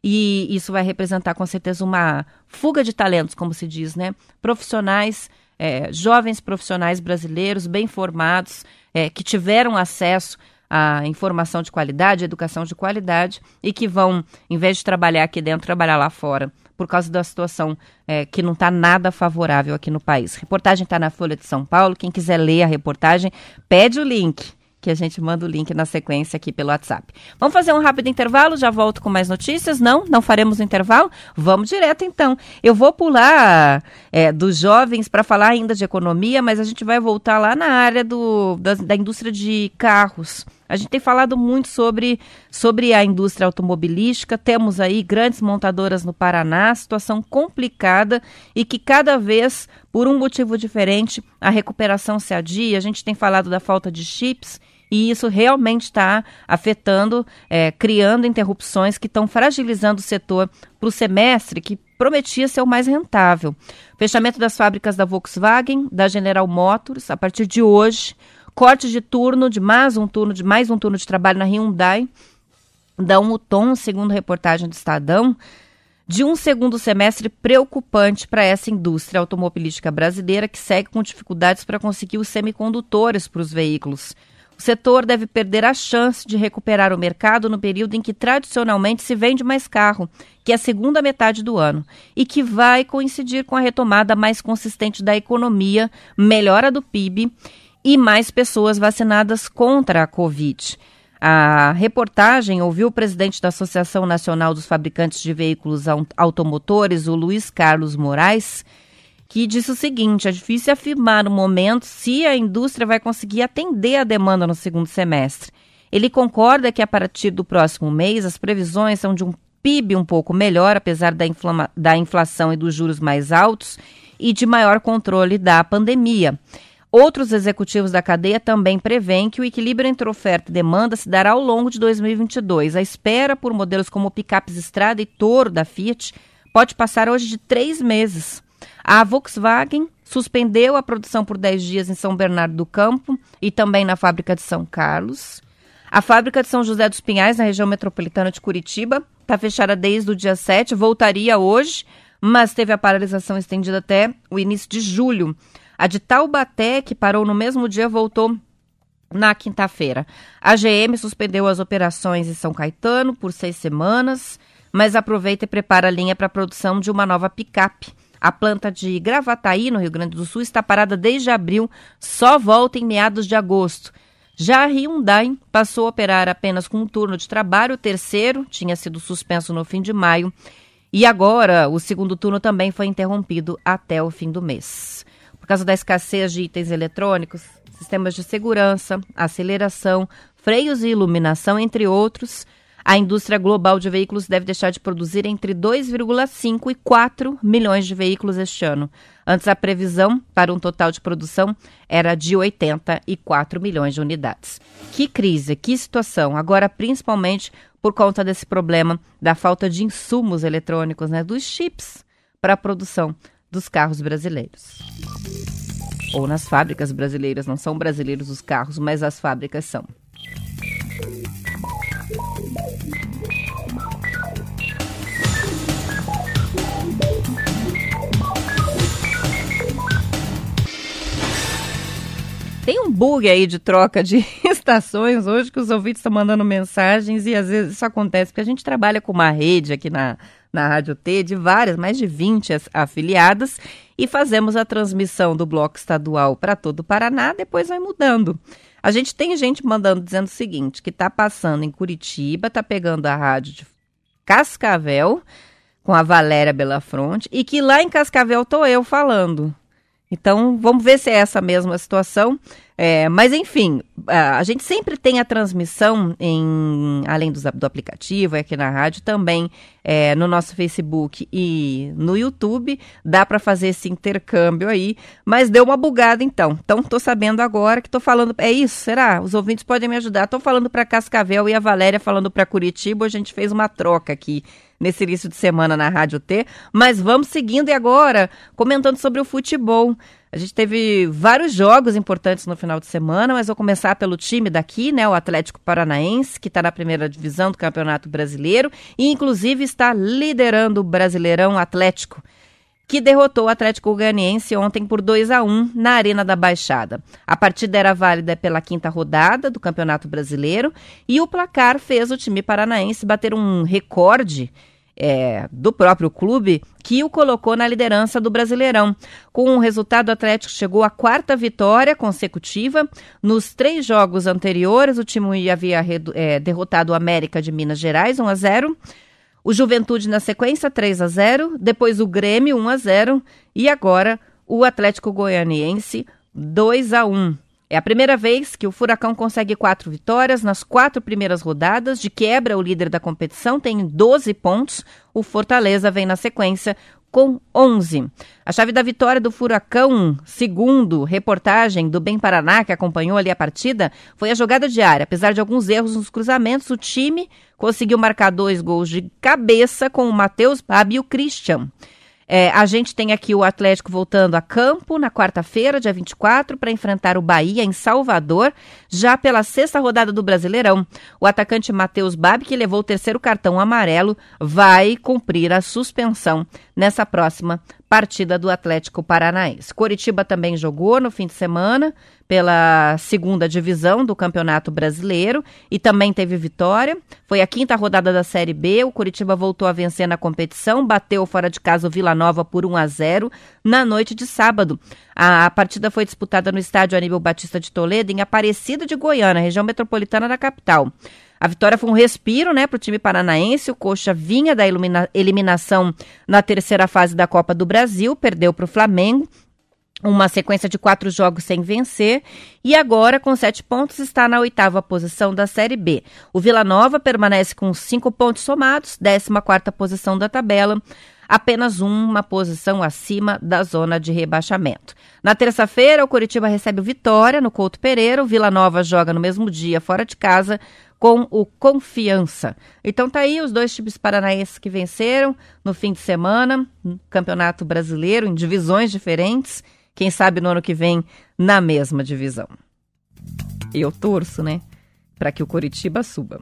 E isso vai representar com certeza uma fuga de talentos, como se diz, né? Profissionais, é, jovens profissionais brasileiros bem formados, é, que tiveram acesso a informação de qualidade, educação de qualidade e que vão, em vez de trabalhar aqui dentro, trabalhar lá fora, por causa da situação é, que não está nada favorável aqui no país. Reportagem está na Folha de São Paulo. Quem quiser ler a reportagem, pede o link que a gente manda o link na sequência aqui pelo WhatsApp. Vamos fazer um rápido intervalo, já volto com mais notícias? Não? Não faremos intervalo? Vamos direto então. Eu vou pular é, dos jovens para falar ainda de economia, mas a gente vai voltar lá na área do, da, da indústria de carros. A gente tem falado muito sobre, sobre a indústria automobilística, temos aí grandes montadoras no Paraná, situação complicada e que cada vez, por um motivo diferente, a recuperação se adia. A gente tem falado da falta de chips e isso realmente está afetando, é, criando interrupções que estão fragilizando o setor para o semestre, que prometia ser o mais rentável. Fechamento das fábricas da Volkswagen, da General Motors, a partir de hoje, corte de turno, de mais um turno, de mais um turno de trabalho na Hyundai, dão o tom, segundo reportagem do Estadão, de um segundo semestre preocupante para essa indústria automobilística brasileira que segue com dificuldades para conseguir os semicondutores para os veículos. O setor deve perder a chance de recuperar o mercado no período em que tradicionalmente se vende mais carro, que é a segunda metade do ano, e que vai coincidir com a retomada mais consistente da economia, melhora do PIB e mais pessoas vacinadas contra a Covid. A reportagem ouviu o presidente da Associação Nacional dos Fabricantes de Veículos Automotores, o Luiz Carlos Moraes, que disse o seguinte: é difícil afirmar no momento se a indústria vai conseguir atender a demanda no segundo semestre. Ele concorda que a partir do próximo mês as previsões são de um PIB um pouco melhor, apesar da, da inflação e dos juros mais altos, e de maior controle da pandemia. Outros executivos da cadeia também prevêem que o equilíbrio entre oferta e demanda se dará ao longo de 2022. A espera por modelos como picapes Estrada e Toro da Fiat pode passar hoje de três meses. A Volkswagen suspendeu a produção por 10 dias em São Bernardo do Campo e também na fábrica de São Carlos. A fábrica de São José dos Pinhais, na região metropolitana de Curitiba, está fechada desde o dia 7, voltaria hoje, mas teve a paralisação estendida até o início de julho. A de Taubaté, que parou no mesmo dia, voltou na quinta-feira. A GM suspendeu as operações em São Caetano por seis semanas, mas aproveita e prepara a linha para a produção de uma nova picape a planta de Gravataí, no Rio Grande do Sul, está parada desde abril, só volta em meados de agosto. Já a Hyundai passou a operar apenas com um turno de trabalho, o terceiro tinha sido suspenso no fim de maio, e agora o segundo turno também foi interrompido até o fim do mês. Por causa da escassez de itens eletrônicos, sistemas de segurança, aceleração, freios e iluminação, entre outros. A indústria global de veículos deve deixar de produzir entre 2,5 e 4 milhões de veículos este ano. Antes, a previsão para um total de produção era de 84 milhões de unidades. Que crise, que situação. Agora, principalmente por conta desse problema da falta de insumos eletrônicos, né, dos chips para a produção dos carros brasileiros. Ou nas fábricas brasileiras, não são brasileiros os carros, mas as fábricas são. Tem um bug aí de troca de estações hoje que os ouvintes estão mandando mensagens e às vezes isso acontece porque a gente trabalha com uma rede aqui na, na Rádio T de várias, mais de 20 afiliadas e fazemos a transmissão do bloco estadual para todo o Paraná, depois vai mudando. A gente tem gente mandando dizendo o seguinte, que está passando em Curitiba, está pegando a rádio de Cascavel com a Valéria Belafronte e que lá em Cascavel estou eu falando. Então, vamos ver se é essa mesma situação. É, mas, enfim, a gente sempre tem a transmissão, em, além do, do aplicativo, aqui na rádio, também é, no nosso Facebook e no YouTube. Dá para fazer esse intercâmbio aí, mas deu uma bugada então. Então, estou sabendo agora que estou falando. É isso? Será? Os ouvintes podem me ajudar. Estou falando para Cascavel e a Valéria falando para Curitiba. A gente fez uma troca aqui nesse início de semana na Rádio T. Mas vamos seguindo e agora comentando sobre o futebol. A gente teve vários jogos importantes no final de semana, mas vou começar pelo time daqui, né? O Atlético Paranaense, que está na primeira divisão do Campeonato Brasileiro e, inclusive, está liderando o Brasileirão Atlético que derrotou o Atlético Goianiense ontem por 2 a 1 na Arena da Baixada. A partida era válida pela quinta rodada do Campeonato Brasileiro e o placar fez o time paranaense bater um recorde é, do próprio clube que o colocou na liderança do Brasileirão. Com o resultado, o Atlético chegou à quarta vitória consecutiva. Nos três jogos anteriores, o time havia é, derrotado o América de Minas Gerais 1 a 0. O Juventude na sequência 3 a 0, depois o Grêmio 1 a 0 e agora o Atlético Goianiense 2 a 1. É a primeira vez que o Furacão consegue quatro vitórias nas quatro primeiras rodadas. De quebra, o líder da competição tem 12 pontos. O Fortaleza vem na sequência com 11. A chave da vitória do Furacão, segundo reportagem do Bem Paraná, que acompanhou ali a partida, foi a jogada diária. Apesar de alguns erros nos cruzamentos, o time conseguiu marcar dois gols de cabeça com o Matheus Babi e o Christian. É, a gente tem aqui o Atlético voltando a campo na quarta-feira, dia 24, para enfrentar o Bahia em Salvador, já pela sexta rodada do Brasileirão. O atacante Matheus Babi, que levou o terceiro cartão amarelo, vai cumprir a suspensão nessa próxima partida do Atlético Paranaense. Coritiba também jogou no fim de semana pela segunda divisão do Campeonato Brasileiro e também teve vitória. Foi a quinta rodada da Série B. O Coritiba voltou a vencer na competição, bateu fora de casa o Vila Nova por 1 a 0 na noite de sábado. A partida foi disputada no estádio Aníbal Batista de Toledo, em Aparecida de Goiânia, região metropolitana da capital. A vitória foi um respiro né, para o time paranaense. O Coxa vinha da eliminação na terceira fase da Copa do Brasil, perdeu para o Flamengo. Uma sequência de quatro jogos sem vencer e agora, com sete pontos, está na oitava posição da Série B. O Vila Nova permanece com cinco pontos somados, décima quarta posição da tabela apenas uma posição acima da zona de rebaixamento. Na terça-feira, o Curitiba recebe o Vitória no Couto Pereira, o Vila Nova joga no mesmo dia fora de casa com o Confiança. Então tá aí os dois times paranaenses que venceram no fim de semana, Campeonato Brasileiro, em divisões diferentes. Quem sabe no ano que vem na mesma divisão. Eu torço, né, para que o Curitiba suba.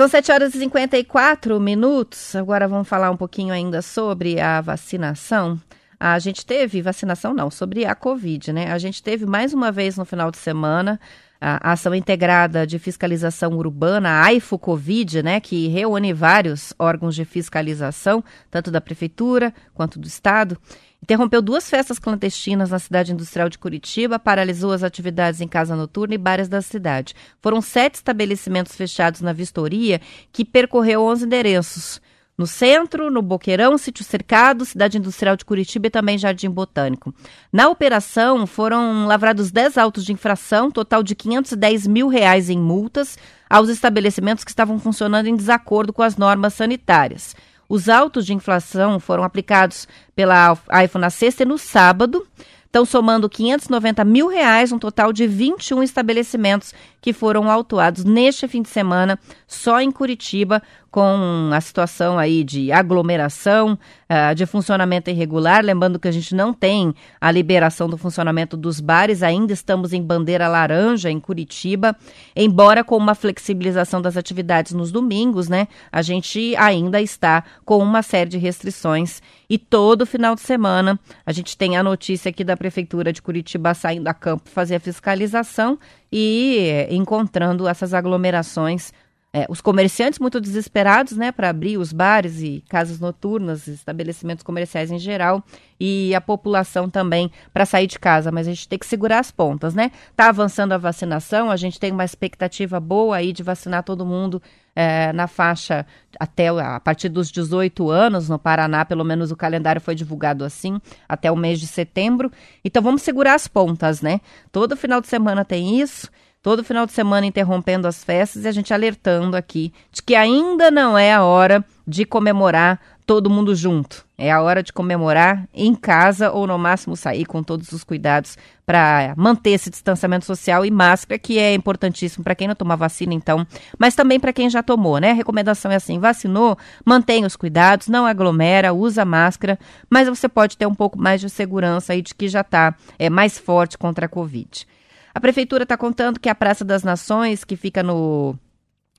São 7 horas e 54 minutos. Agora vamos falar um pouquinho ainda sobre a vacinação. A gente teve vacinação, não, sobre a Covid, né? A gente teve mais uma vez no final de semana a ação integrada de fiscalização urbana, a AIFO Covid, né, que reúne vários órgãos de fiscalização, tanto da prefeitura quanto do estado. Interrompeu duas festas clandestinas na cidade industrial de Curitiba, paralisou as atividades em casa noturna e bares da cidade. Foram sete estabelecimentos fechados na vistoria, que percorreu 11 endereços. No centro, no Boqueirão, Sítio Cercado, Cidade Industrial de Curitiba e também Jardim Botânico. Na operação, foram lavrados 10 autos de infração, total de 510 mil reais em multas, aos estabelecimentos que estavam funcionando em desacordo com as normas sanitárias. Os autos de inflação foram aplicados pela AIFO na sexta e no sábado. Estão somando 590 mil reais, um total de 21 estabelecimentos que foram autuados neste fim de semana, só em Curitiba, com a situação aí de aglomeração, uh, de funcionamento irregular. Lembrando que a gente não tem a liberação do funcionamento dos bares, ainda estamos em bandeira laranja em Curitiba, embora com uma flexibilização das atividades nos domingos, né? A gente ainda está com uma série de restrições e todo final de semana a gente tem a notícia aqui da Prefeitura de Curitiba saindo a campo fazer a fiscalização e encontrando essas aglomerações é, os comerciantes muito desesperados, né, para abrir os bares e casas noturnas, estabelecimentos comerciais em geral, e a população também para sair de casa, mas a gente tem que segurar as pontas, né? Tá avançando a vacinação, a gente tem uma expectativa boa aí de vacinar todo mundo é, na faixa até a partir dos 18 anos no Paraná, pelo menos o calendário foi divulgado assim, até o mês de setembro. Então vamos segurar as pontas, né? Todo final de semana tem isso todo final de semana interrompendo as festas e a gente alertando aqui de que ainda não é a hora de comemorar todo mundo junto. É a hora de comemorar em casa ou no máximo sair com todos os cuidados para manter esse distanciamento social e máscara, que é importantíssimo para quem não tomar vacina, então, mas também para quem já tomou, né? A recomendação é assim: vacinou, mantenha os cuidados, não aglomera, usa máscara, mas você pode ter um pouco mais de segurança aí de que já está é, mais forte contra a Covid. A prefeitura está contando que a Praça das Nações, que fica no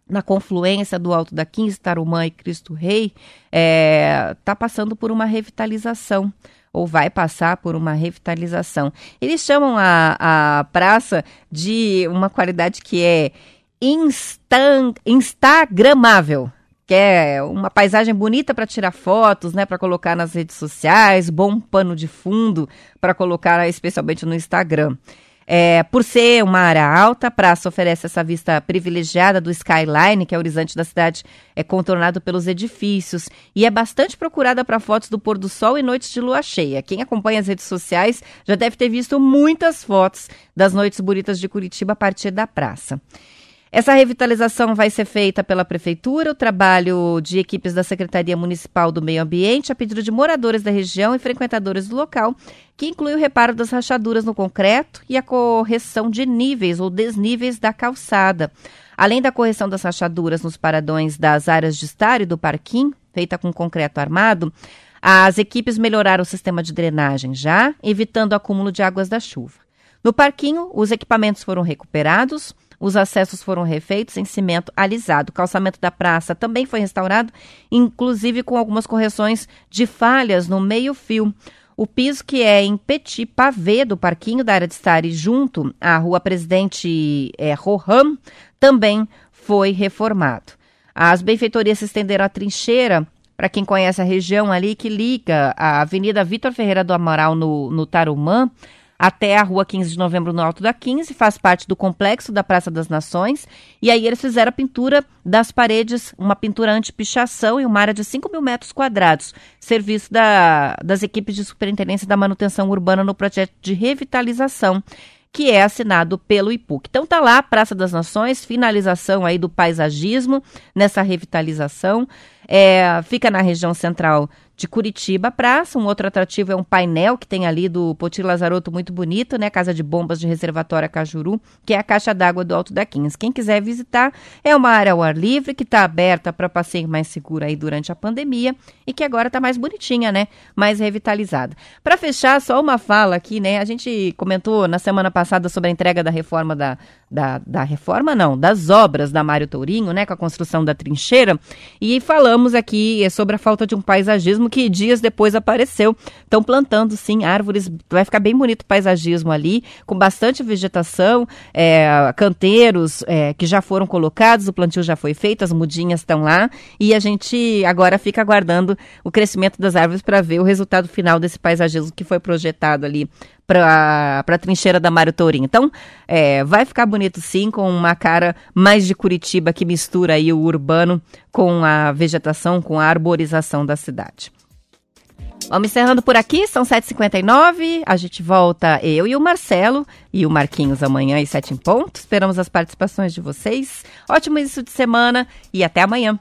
na confluência do Alto da 15, Tarumã e Cristo Rei, está é, tá passando por uma revitalização ou vai passar por uma revitalização. Eles chamam a, a praça de uma qualidade que é instan, instagramável que é uma paisagem bonita para tirar fotos, né, para colocar nas redes sociais, bom pano de fundo para colocar especialmente no Instagram. É, por ser uma área alta, a praça oferece essa vista privilegiada do skyline, que é o horizonte da cidade, é contornado pelos edifícios, e é bastante procurada para fotos do pôr do sol e noites de lua cheia. Quem acompanha as redes sociais já deve ter visto muitas fotos das noites bonitas de Curitiba a partir da praça. Essa revitalização vai ser feita pela Prefeitura, o trabalho de equipes da Secretaria Municipal do Meio Ambiente, a pedido de moradores da região e frequentadores do local, que inclui o reparo das rachaduras no concreto e a correção de níveis ou desníveis da calçada. Além da correção das rachaduras nos paradões das áreas de estar e do parquinho, feita com concreto armado, as equipes melhoraram o sistema de drenagem já, evitando o acúmulo de águas da chuva. No parquinho, os equipamentos foram recuperados, os acessos foram refeitos em cimento alisado. O calçamento da praça também foi restaurado, inclusive com algumas correções de falhas no meio-fio. O piso que é em petit pavê do parquinho da área de estar junto à rua Presidente é, Rohan também foi reformado. As benfeitorias se estenderam à trincheira para quem conhece a região ali que liga a Avenida Vitor Ferreira do Amaral no, no Tarumã até a rua 15 de novembro no Alto da 15, faz parte do complexo da Praça das Nações. E aí eles fizeram a pintura das paredes, uma pintura anti-pichação em uma área de 5 mil metros quadrados, serviço da, das equipes de superintendência da manutenção urbana no projeto de revitalização que é assinado pelo IPUC. Então tá lá, Praça das Nações, finalização aí do paisagismo nessa revitalização. É, fica na região central de Curitiba Praça. Um outro atrativo é um painel que tem ali do Poti Lazaroto muito bonito, né? Casa de Bombas de Reservatório Cajuru, que é a caixa d'água do Alto da 15. Quem quiser visitar, é uma área ao ar livre que está aberta para passeio mais seguro aí durante a pandemia e que agora está mais bonitinha, né? Mais revitalizada. Para fechar, só uma fala aqui, né? A gente comentou na semana passada sobre a entrega da reforma da, da, da reforma, não, das obras da Mário Tourinho, né, com a construção da trincheira, e falamos aqui sobre a falta de um paisagismo que dias depois apareceu. Estão plantando, sim, árvores, vai ficar bem bonito o paisagismo ali, com bastante vegetação, é, canteiros é, que já foram colocados, o plantio já foi feito, as mudinhas estão lá, e a gente agora fica aguardando o crescimento das árvores para ver o resultado final desse paisagismo que foi projetado ali para a trincheira da Mário Tourinho. Então, é, vai ficar bonito sim, com uma cara mais de Curitiba que mistura aí o urbano com a vegetação, com a arborização da cidade. Vamos encerrando por aqui, são 7h59. A gente volta, eu e o Marcelo e o Marquinhos amanhã às 7 em ponto. Esperamos as participações de vocês. Ótimo início de semana e até amanhã.